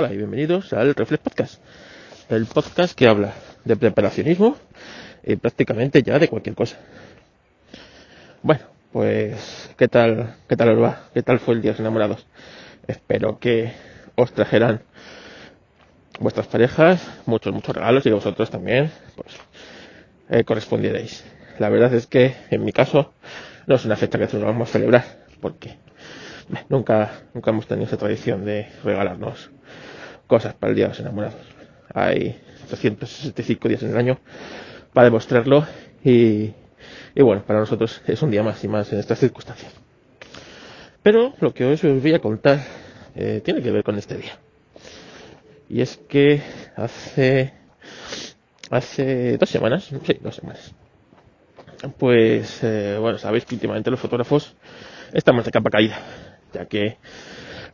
Hola y bienvenidos al Reflex Podcast, el podcast que habla de preparacionismo y prácticamente ya de cualquier cosa. Bueno, pues, ¿qué tal, qué tal os va? ¿Qué tal fue el día de enamorados? Espero que os trajeran vuestras parejas muchos, muchos regalos y vosotros también, pues, eh, correspondierais. La verdad es que, en mi caso, no es una fecha que nos vamos a celebrar, porque nunca, nunca hemos tenido esa tradición de regalarnos cosas para el Día de los Enamorados. Hay 365 días en el año para demostrarlo y, y bueno, para nosotros es un día más y más en estas circunstancias. Pero lo que hoy os voy a contar eh, tiene que ver con este día. Y es que hace hace dos semanas, dos semanas. Pues eh, bueno, sabéis que últimamente los fotógrafos estamos de capa caída, ya que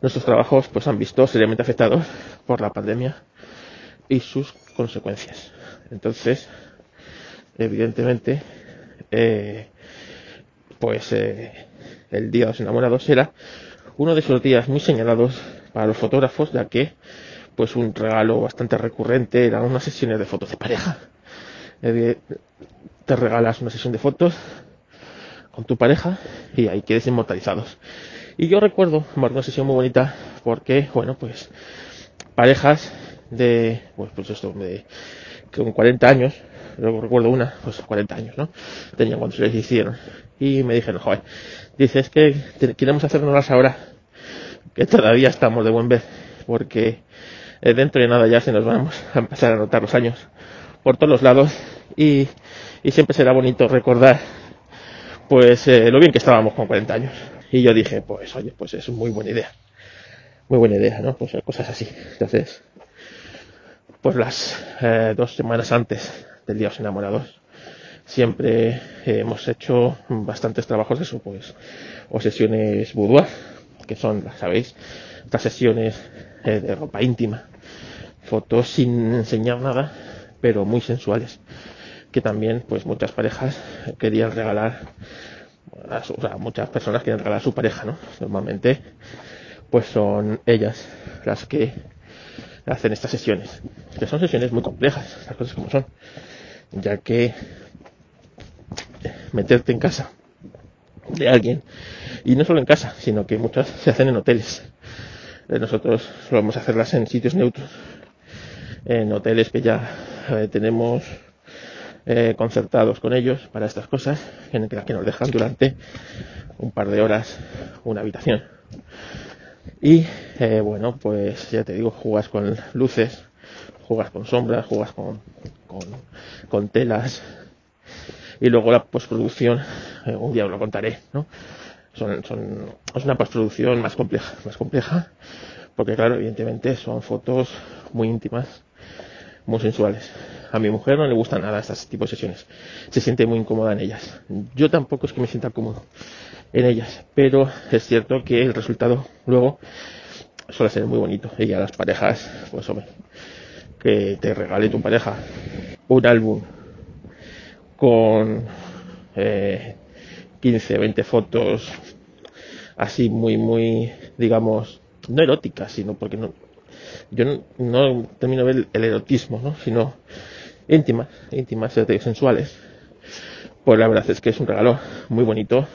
nuestros trabajos pues han visto seriamente afectados por la pandemia y sus consecuencias. Entonces, evidentemente, eh, pues eh, el Día de los Enamorados era uno de esos días muy señalados para los fotógrafos, ya que pues un regalo bastante recurrente eran unas sesiones de fotos de pareja. Te regalas una sesión de fotos con tu pareja y ahí quedes inmortalizados. Y yo recuerdo una sesión muy bonita porque, bueno, pues parejas de, pues, pues esto, de, con 40 años, luego recuerdo una, pues 40 años, ¿no? Tenían cuando se les hicieron. Y me dijeron, joder, dices que queremos hacernos ahora, que todavía estamos de buen ver, porque eh, dentro de nada ya se nos vamos a empezar a notar los años por todos los lados y, y siempre será bonito recordar pues eh, lo bien que estábamos con 40 años. Y yo dije, pues oye, pues es muy buena idea. Muy buena idea, ¿no? Pues cosas así. Entonces, pues las eh, dos semanas antes del Día de los Enamorados, siempre hemos hecho bastantes trabajos de eso, pues, o sesiones boudoir, que son, sabéis, estas sesiones eh, de ropa íntima, fotos sin enseñar nada, pero muy sensuales, que también, pues, muchas parejas querían regalar o sea, muchas personas quieren regalar a su pareja, ¿no? Normalmente, pues son ellas las que hacen estas sesiones, que son sesiones muy complejas, las cosas como son, ya que meterte en casa de alguien, y no solo en casa, sino que muchas se hacen en hoteles. Eh, nosotros a hacerlas en sitios neutros, en hoteles que ya eh, tenemos eh, concertados con ellos para estas cosas, en el que nos dejan durante un par de horas una habitación. Y eh, bueno, pues ya te digo, jugas con luces, jugas con sombras, jugas con, con, con telas. Y luego la postproducción, eh, un día os lo contaré, ¿no? Son, son, es una postproducción más compleja, más compleja, porque claro, evidentemente son fotos muy íntimas, muy sensuales. A mi mujer no le gusta nada estas tipos de sesiones. Se siente muy incómoda en ellas. Yo tampoco es que me sienta cómodo en ellas, pero es cierto que el resultado luego suele ser muy bonito. Y a las parejas, pues hombre, que te regale tu pareja un álbum con eh, 15, 20 fotos así muy, muy, digamos, no eróticas, sino porque no, yo no, no termino de ver el erotismo, ¿no? sino íntimas, íntimas, sensuales. Pues la verdad es que es un regalo muy bonito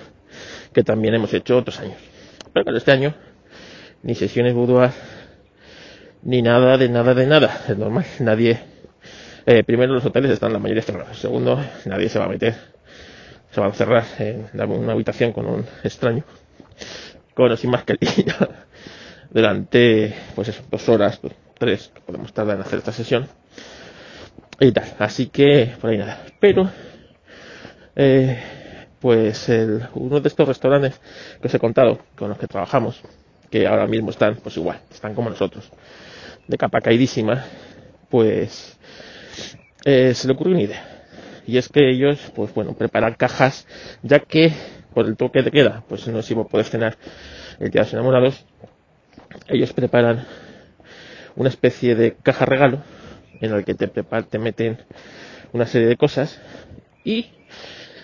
que también hemos hecho otros años. Pero claro, este año ni sesiones boudoir ni nada de nada de nada. Es normal, nadie. Eh, primero, los hoteles están la mayoría cerrados. Segundo, nadie se va a meter, se va a encerrar en una habitación con un extraño, con o sin mascarilla, durante, pues eso, dos horas, tres, podemos tardar en hacer esta sesión y tal. Así que por ahí nada. Pero, eh, pues el, uno de estos restaurantes que os he contado, con los que trabajamos, que ahora mismo están, pues igual, están como nosotros, de capa caidísima, pues eh, se le ocurrió una idea. Y es que ellos, pues bueno, preparan cajas, ya que por el toque de queda, pues no si poder cenar el día de los enamorados, ellos preparan una especie de caja regalo en el que te, te meten una serie de cosas y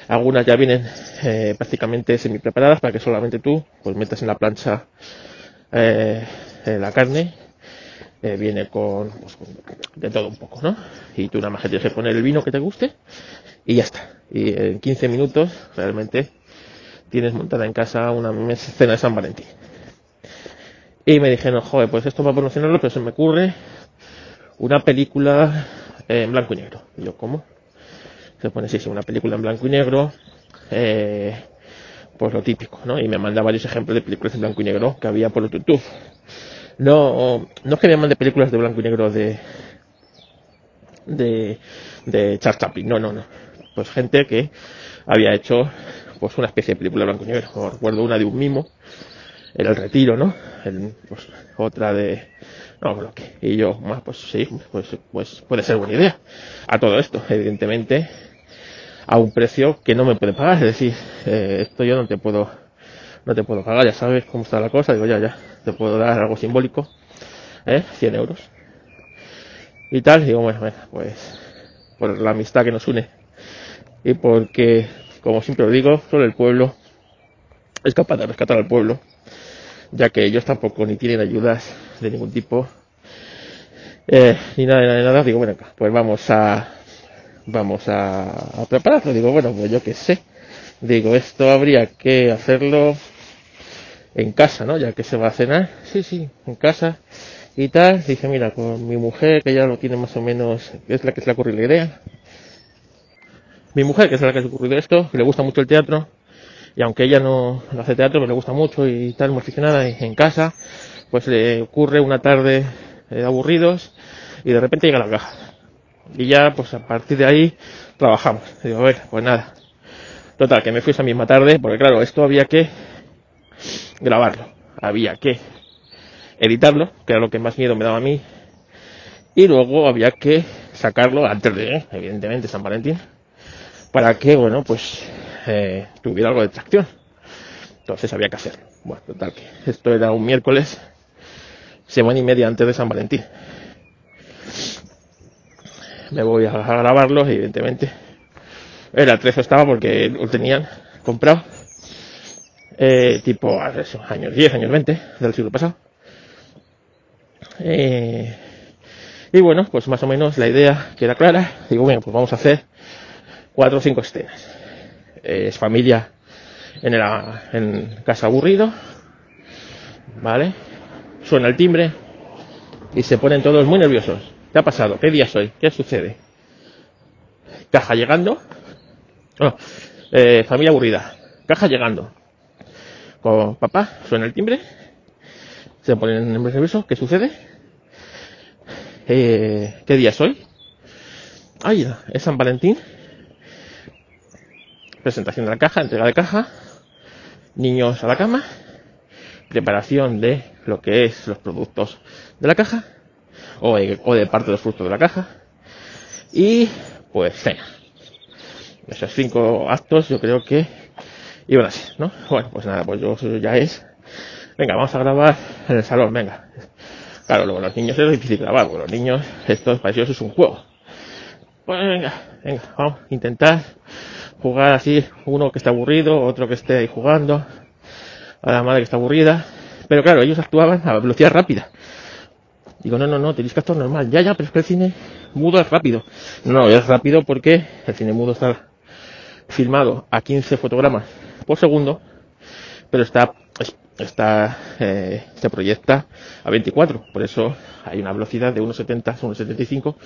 algunas ya vienen eh, prácticamente semi preparadas para que solamente tú pues metas en la plancha eh, la carne eh, viene con, pues, con de todo un poco, ¿no? Y tú nada más que tienes que poner el vino que te guste y ya está. Y en 15 minutos realmente tienes montada en casa una cena de San Valentín. Y me dijeron, joder, pues esto va a promocionarlo, pero se me ocurre una película en blanco y negro. Yo, ¿cómo? Se pone, sí, sí, una película en blanco y negro, eh, pues lo típico, ¿no? Y me manda varios ejemplos de películas en blanco y negro que había por YouTube. No, no es que me mande películas de blanco y negro de, de, de Charles Chaplin, no, no, no. Pues gente que había hecho, pues una especie de película de blanco y negro. Os recuerdo una de un mimo, el retiro, ¿no? El, pues, otra de, no, bloque. Y yo, bueno, pues sí, pues, pues puede ser buena idea. A todo esto, evidentemente, a un precio que no me puede pagar. Es decir, eh, esto yo no te puedo, no te puedo pagar, ya sabes cómo está la cosa. Digo, ya, ya, te puedo dar algo simbólico, ¿eh? 100 euros. Y tal, digo, bueno, bueno, pues, por la amistad que nos une. Y porque, como siempre lo digo, solo el pueblo es capaz de rescatar al pueblo, ya que ellos tampoco ni tienen ayudas de ningún tipo, eh, ni nada, nada, nada. Digo, bueno, pues vamos a, vamos a, a prepararlo. Digo, bueno, pues yo qué sé. Digo, esto habría que hacerlo en casa, ¿no? Ya que se va a cenar. Sí, sí, en casa y tal. Dije, mira, con mi mujer, que ya lo tiene más o menos, es la que se le ha ocurrido la idea. Mi mujer, que es la que se le ha ocurrido esto, que le gusta mucho el teatro, y aunque ella no, no hace teatro, pero le gusta mucho y tal, muy aficionada, y en casa, pues le ocurre una tarde eh, aburridos, y de repente llega la caja. Y ya, pues a partir de ahí, trabajamos. Digo, a ver, pues nada. Total, que me fui esa misma tarde, porque claro, esto había que grabarlo. Había que editarlo, que era lo que más miedo me daba a mí. Y luego había que sacarlo antes de, evidentemente, San Valentín, para que, bueno, pues tuviera algo de tracción. Entonces había que hacerlo. Bueno, total, que esto era un miércoles, semana y media antes de San Valentín. Me voy a grabarlo, evidentemente. El atrezo estaba porque lo tenían comprado. Eh, tipo años 10, años 20 del siglo pasado. Eh, y bueno, pues más o menos la idea queda clara. Digo, bueno, pues vamos a hacer cuatro o cinco escenas. Es familia en, el, en casa aburrido, ¿vale? Suena el timbre y se ponen todos muy nerviosos. ¿Qué ha pasado? ¿Qué día soy? ¿Qué sucede? Caja llegando. Oh, eh, familia aburrida. Caja llegando. Con papá, suena el timbre. Se ponen nerviosos. ¿Qué sucede? Eh, ¿Qué día soy? Ay, es San Valentín. Presentación de la caja, entrega de caja. Niños a la cama. Preparación de lo que es los productos de la caja. O, o de parte de los frutos de la caja. Y pues cena. Esos cinco actos yo creo que iban así, ¿no? Bueno, pues nada, pues yo ya es. Venga, vamos a grabar en el salón, venga. Claro, luego los niños es difícil grabar, porque los niños, esto para ellos es un juego. Pues venga, venga, vamos a intentar jugar así, uno que está aburrido, otro que esté ahí jugando, a la madre que está aburrida. Pero claro, ellos actuaban a velocidad rápida. Digo, no, no, no, tenéis que actuar normal. Ya, ya, pero es que el cine mudo es rápido. No, es rápido porque el cine mudo está filmado a 15 fotogramas por segundo, pero está, está, eh, se proyecta a 24. Por eso hay una velocidad de 1,70 a 1,75,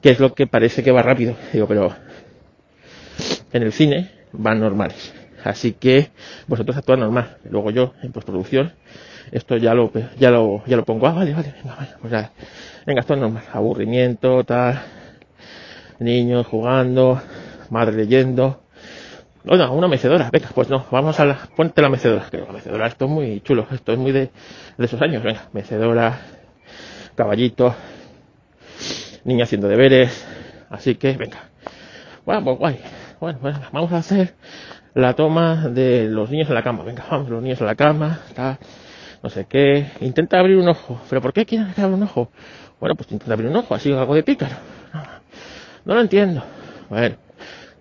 que es lo que parece que va rápido. Digo, pero en el cine van normales. Así que vosotros actúan normal. Luego yo, en postproducción, esto ya lo, ya lo, ya lo pongo. Ah, vale, vale, venga, vale, pues ya, venga, normal. Aburrimiento, tal, niños jugando, madre leyendo. Una mecedora, venga, pues no, vamos a la, ponte la mecedora. La mecedora, esto es muy chulo, esto es muy de, de esos años, venga, mecedora, caballito, niña haciendo deberes, así que, venga. Bueno, pues guay. Bueno, pues vamos a hacer la toma de los niños en la cama. Venga, vamos, los niños en la cama, tal, no sé qué. Intenta abrir un ojo. ¿Pero por qué quieres abra un ojo? Bueno, pues intenta abrir un ojo, así algo de pícaro. No, lo entiendo. Bueno,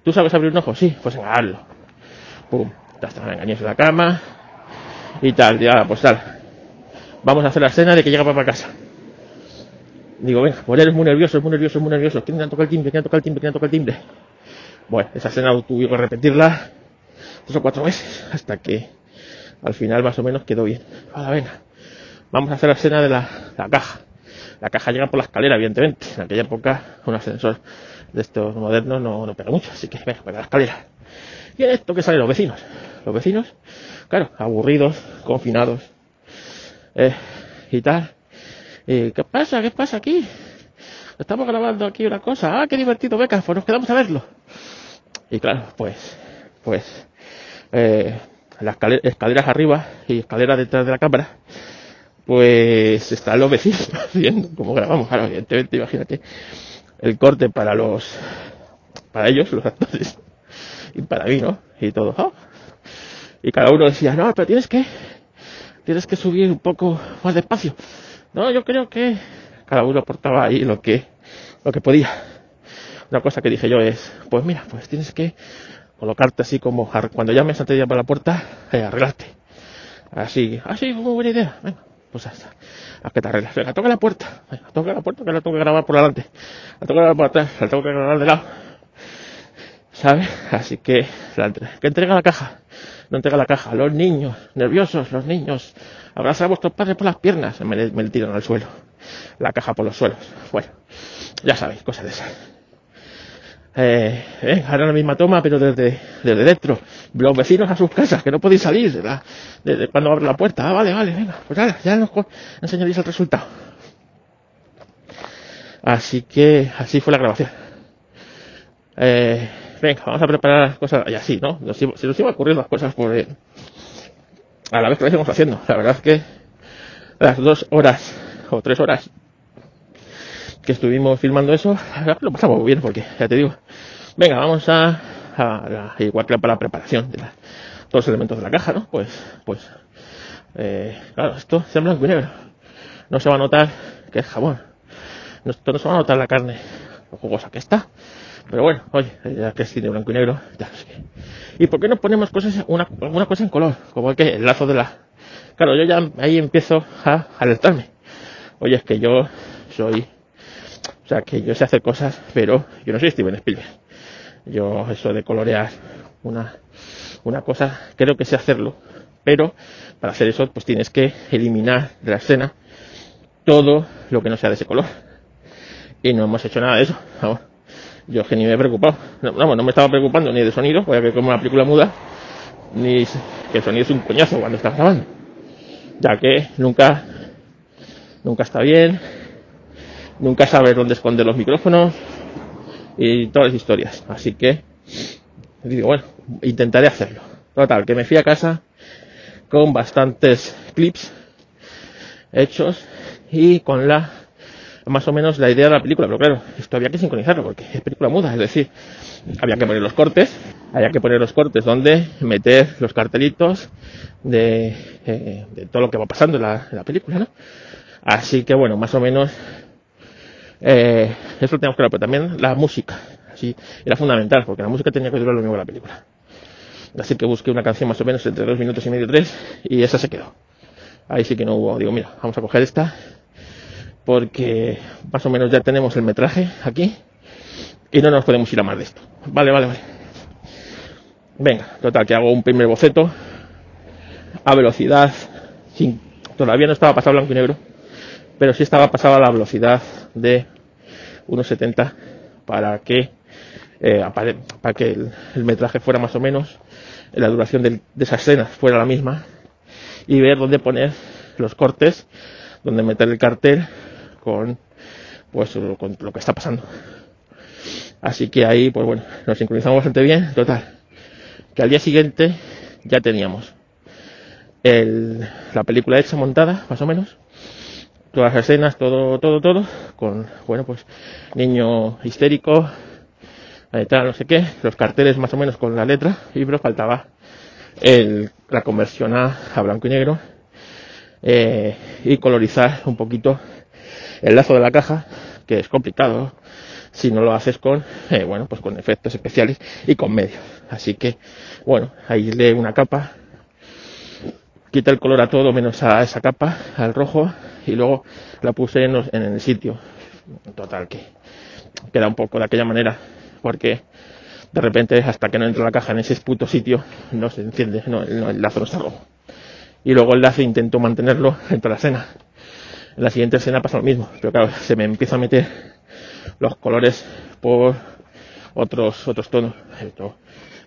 ¿tú sabes abrir un ojo? Sí, pues venga. Pum, ya está, venga, niños en la cama. Y tal, ya, pues tal. Vamos a hacer la escena de que llega papá a casa. Digo, venga, pues eres muy nervioso, muy nervioso, muy nervioso. ¿Quién toca el timbre? ¿Quién toca el timbre? ¿Quién toca el timbre? Bueno, esa escena tuve que repetirla tres o cuatro veces hasta que al final más o menos quedó bien. Ahora venga, vamos a hacer la escena de la, caja. La caja llega por la escalera, evidentemente. En aquella época un ascensor de estos modernos no, no pega mucho, así que venga, por la escalera. Y esto que salen los vecinos. Los vecinos, claro, aburridos, confinados eh, y tal. ¿qué pasa? ¿Qué pasa aquí? Estamos grabando aquí una cosa. Ah, qué divertido, beca, pues nos quedamos a verlo. Y claro, pues, pues, eh, las escaleras arriba y escaleras detrás de la cámara, pues están los vecinos viendo cómo grabamos. Claro, evidentemente, imagínate el corte para los, para ellos, los actores, y para mí, ¿no? Y todo. ¡oh! Y cada uno decía, no, pero tienes que, tienes que subir un poco más despacio. No, yo creo que cada uno aportaba ahí lo que, lo que podía. Una cosa que dije yo es, pues mira, pues tienes que colocarte así como cuando llames antes de llamar a la puerta, eh, arreglarte. Así, así, muy buena idea. Venga, pues hasta, a que te arreglas. Venga, toca la puerta. Venga, toca la puerta que la tengo que grabar por delante. La tengo que grabar por atrás, la tengo que grabar de lado. ¿Sabes? Así que, la, que entrega la caja. No entrega la caja. Los niños, nerviosos, los niños. Abrazar a vuestros padres por las piernas. Me, me le tiran al suelo. La caja por los suelos. Bueno, ya sabéis, cosas de esas. Eh, eh, ahora la misma toma, pero desde, desde dentro. Los vecinos a sus casas, que no podéis salir desde cuando abre la puerta. Ah, vale, vale, venga, pues ahora, ya nos enseñaréis el resultado. Así que así fue la grabación. Eh, venga, vamos a preparar las cosas, y así, ¿no? se nos iba a ocurrir las cosas por, eh, a la vez que lo íbamos haciendo. La verdad es que las dos horas o tres horas que estuvimos filmando eso, lo pasamos bien porque, ya te digo, venga, vamos a, a, igual que para la preparación de todos los elementos de la caja, ¿no? Pues, pues, eh, claro, esto es en blanco y negro. No se va a notar que es jabón. Esto no se va a notar la carne, lo jugosa que está. Pero bueno, oye, ya que es cine blanco y negro, ya ¿Y por qué no ponemos cosas, una, alguna cosa en color? Como que el lazo de la... Claro, yo ya ahí empiezo a alertarme. Oye, es que yo soy... O sea, que yo sé hacer cosas, pero yo no soy Steven Spielberg. Yo eso de colorear una, una cosa, creo que sé hacerlo. Pero para hacer eso, pues tienes que eliminar de la escena todo lo que no sea de ese color. Y no hemos hecho nada de eso. Vamos yo es que ni me he preocupado. No, no me estaba preocupando ni de sonido, porque como una película muda, ni que el sonido es un coñazo cuando estás grabando. Ya que nunca, nunca está bien, nunca sabes dónde esconder los micrófonos y todas las historias. Así que, digo, bueno, intentaré hacerlo. Total, que me fui a casa con bastantes clips hechos y con la más o menos la idea de la película, pero claro, esto había que sincronizarlo porque es película muda, es decir, había que poner los cortes, había que poner los cortes donde meter los cartelitos de, eh, de todo lo que va pasando en la, la, película, ¿no? Así que bueno, más o menos eh, eso lo tenemos claro, pero también la música, así era fundamental porque la música tenía que durar lo mismo que la película. Así que busqué una canción más o menos entre dos minutos y medio, tres, y esa se quedó. Ahí sí que no hubo, digo, mira, vamos a coger esta porque más o menos ya tenemos el metraje aquí y no nos podemos ir a más de esto. Vale, vale, vale. Venga, total, que hago un primer boceto a velocidad, todavía no estaba pasado blanco y negro, pero sí estaba pasado a la velocidad de 1.70 para que eh, para que el, metraje fuera más o menos, la duración de, de esa escena fuera la misma y ver dónde poner los cortes, dónde meter el cartel con pues con lo que está pasando. Así que ahí, pues bueno, nos sincronizamos bastante bien. Total, que al día siguiente ya teníamos el, la película hecha, montada, más o menos. Todas las escenas, todo, todo, todo, con, bueno, pues, niño histérico, tal, no sé qué, los carteles más o menos con la letra, y pero faltaba el, la conversión a, a blanco y negro, eh, y colorizar un poquito el lazo de la caja, que es complicado si no lo haces con, eh, bueno, pues con efectos especiales y con medios. Así que, bueno, ahí le una capa, quita el color a todo menos a esa capa, al rojo, y luego la puse en, los- en el sitio. Total, que queda un poco de aquella manera, porque de repente hasta que no entra la caja en ese puto sitio no se enciende, no, no, el lazo no está rojo. Y luego el lazo intento mantenerlo entre la escena. En la siguiente escena pasa lo mismo, pero claro, se me empieza a meter los colores por otros otros tonos. Esto,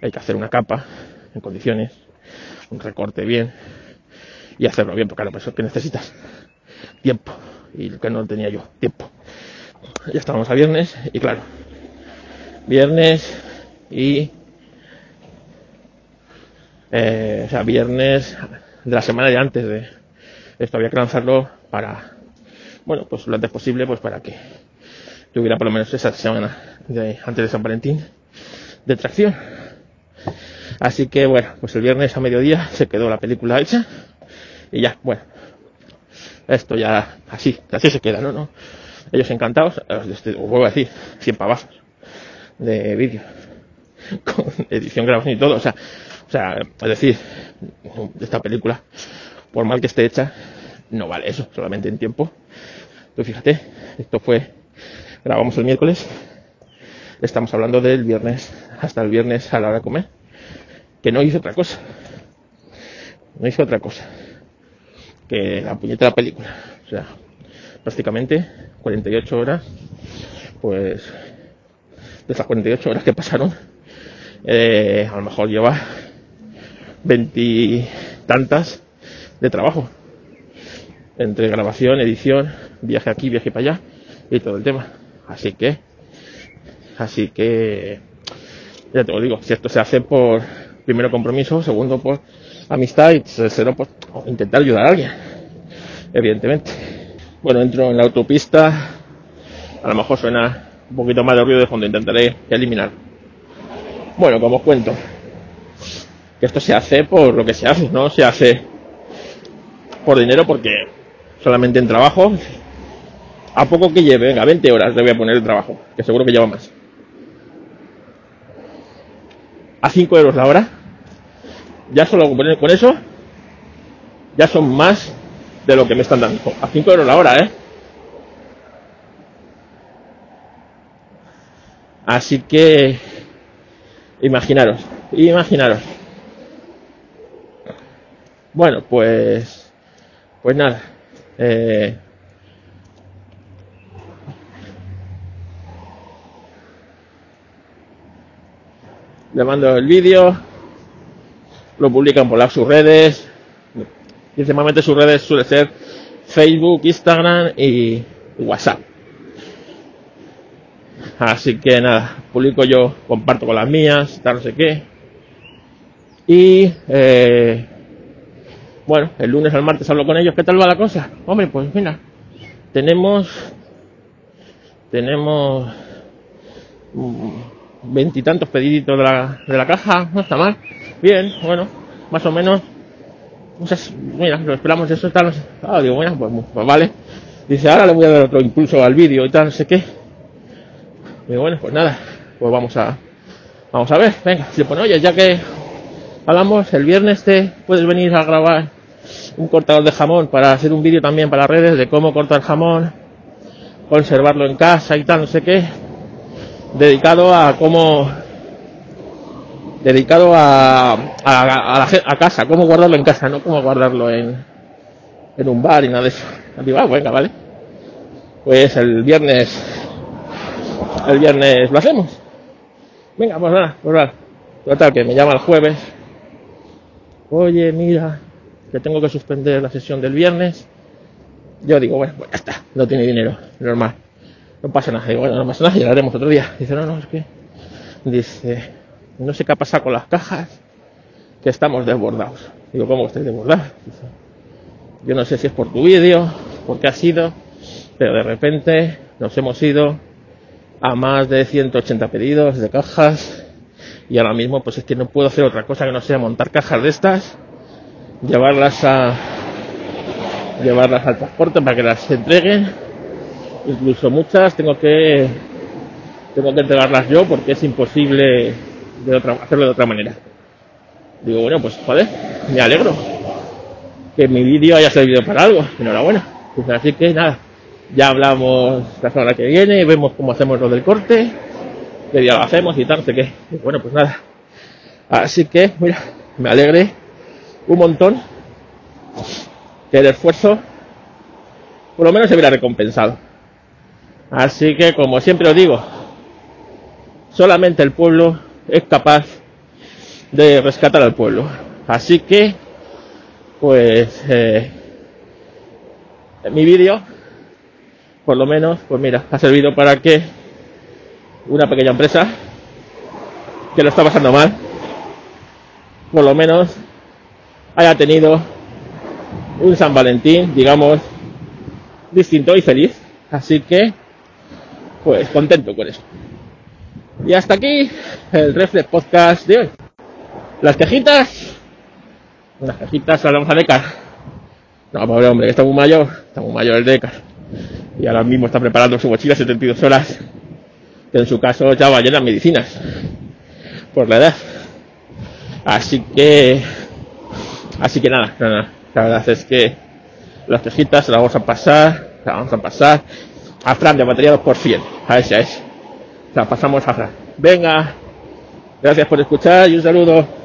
hay que hacer una capa en condiciones, un recorte bien y hacerlo bien, porque claro, por eso que necesitas tiempo y lo que no tenía yo, tiempo. Ya estábamos a viernes y claro, viernes y eh, o sea, viernes de la semana de antes de esto había que lanzarlo para bueno, pues lo antes posible pues para que tuviera por lo menos esa semana de, antes de San Valentín de tracción. Así que bueno, pues el viernes a mediodía se quedó la película hecha y ya, bueno, esto ya así, así se queda, ¿no? ¿No? Ellos encantados, os vuelvo a decir, 100 pavazos de vídeo, con edición, grabación y todo, o sea, o sea, es decir, esta película, por mal que esté hecha, no vale eso, solamente en tiempo. Tú fíjate, esto fue, grabamos el miércoles, estamos hablando del viernes, hasta el viernes a la hora de comer, que no hice otra cosa, no hice otra cosa que la puñetera película, o sea, prácticamente 48 horas, pues de esas 48 horas que pasaron, eh, a lo mejor lleva veintitantas de trabajo entre grabación, edición, viaje aquí, viaje para allá y todo el tema. Así que, así que, ya te lo digo, si esto se hace por primero compromiso, segundo por amistad y tercero por intentar ayudar a alguien, evidentemente. Bueno, entro en la autopista, a lo mejor suena un poquito más de ruido de fondo, intentaré eliminar. Bueno, como os cuento, que esto se hace por lo que se hace, no se hace por dinero porque solamente en trabajo, a poco que lleve, venga, 20 horas le voy a poner el trabajo, que seguro que lleva más. A 5 euros la hora, ya solo con eso, ya son más de lo que me están dando. A 5 euros la hora, ¿eh? Así que, imaginaros, imaginaros. Bueno, pues, pues nada. Eh, le mando el vídeo, lo publican por las sus redes. Principalmente sus redes suele ser Facebook, Instagram y WhatsApp. Así que nada, publico yo, comparto con las mías, tal no sé qué. Y eh, bueno, el lunes al martes hablo con ellos, ¿qué tal va la cosa? Hombre, pues mira, tenemos tenemos veintitantos pediditos de la, de la caja, no está mal. Bien, bueno, más o menos. Pues es- mira, lo esperamos eso, tal. Ah, digo, bueno, pues, pues vale. Dice, ahora le voy a dar otro impulso al vídeo y tal, no sé qué. Y bueno, pues nada, pues vamos a vamos a ver, venga, si pone, oye, ya que hablamos, el viernes te puedes venir a grabar un cortador de jamón para hacer un vídeo también para las redes de cómo cortar jamón, conservarlo en casa y tal, no sé qué, dedicado a cómo dedicado a, a, la a casa, cómo guardarlo en casa, no cómo guardarlo en, en un bar y nada de eso. Digo, ah, venga, vale. Pues el viernes el viernes lo hacemos. Venga, pues nada, pues nada. Total, que me llama el jueves. Oye, mira, que tengo que suspender la sesión del viernes. Yo digo, bueno, pues ya está, no tiene dinero, normal. No pasa nada. Digo, bueno, no pasa nada, ya lo haremos otro día. Dice, no, no, es que. Dice, no sé qué ha pasado con las cajas, que estamos desbordados. Digo, ¿cómo que estáis desbordados? Dice, yo no sé si es por tu vídeo, por qué ha sido, pero de repente nos hemos ido a más de 180 pedidos de cajas y ahora mismo pues es que no puedo hacer otra cosa que no sea montar cajas de estas, llevarlas a llevarlas al transporte para que las entreguen, incluso muchas tengo que tengo que entregarlas yo porque es imposible de otra, hacerlo de otra manera. Digo, bueno, pues joder, me alegro que mi vídeo haya servido para algo, enhorabuena. Pues así que nada, ya hablamos la semana que viene, vemos cómo hacemos lo del corte, qué día lo hacemos y tal, no sé qué. Bueno, pues nada. Así que, mira, me alegre un montón que el esfuerzo por lo menos se hubiera recompensado. Así que, como siempre os digo, solamente el pueblo es capaz de rescatar al pueblo. Así que, pues, eh, mi vídeo, por lo menos, pues mira, ha servido para que una pequeña empresa que lo está pasando mal, por lo menos haya tenido un San Valentín, digamos, distinto y feliz. Así que, pues contento con eso. Y hasta aquí el Reflex Podcast de hoy. Las quejitas, las quejitas hablamos a Decar. No, pobre hombre, que está muy mayor, está muy mayor el Decar. Y ahora mismo está preparando su mochila 72 horas, que en su caso ya va llena de medicinas, por la edad. Así que, así que nada, nada, la verdad es que las quejitas las vamos a pasar, las vamos a pasar a Fran de Batería por 100, a ese, a ese. La pasamos a Fran. Venga, gracias por escuchar y un saludo.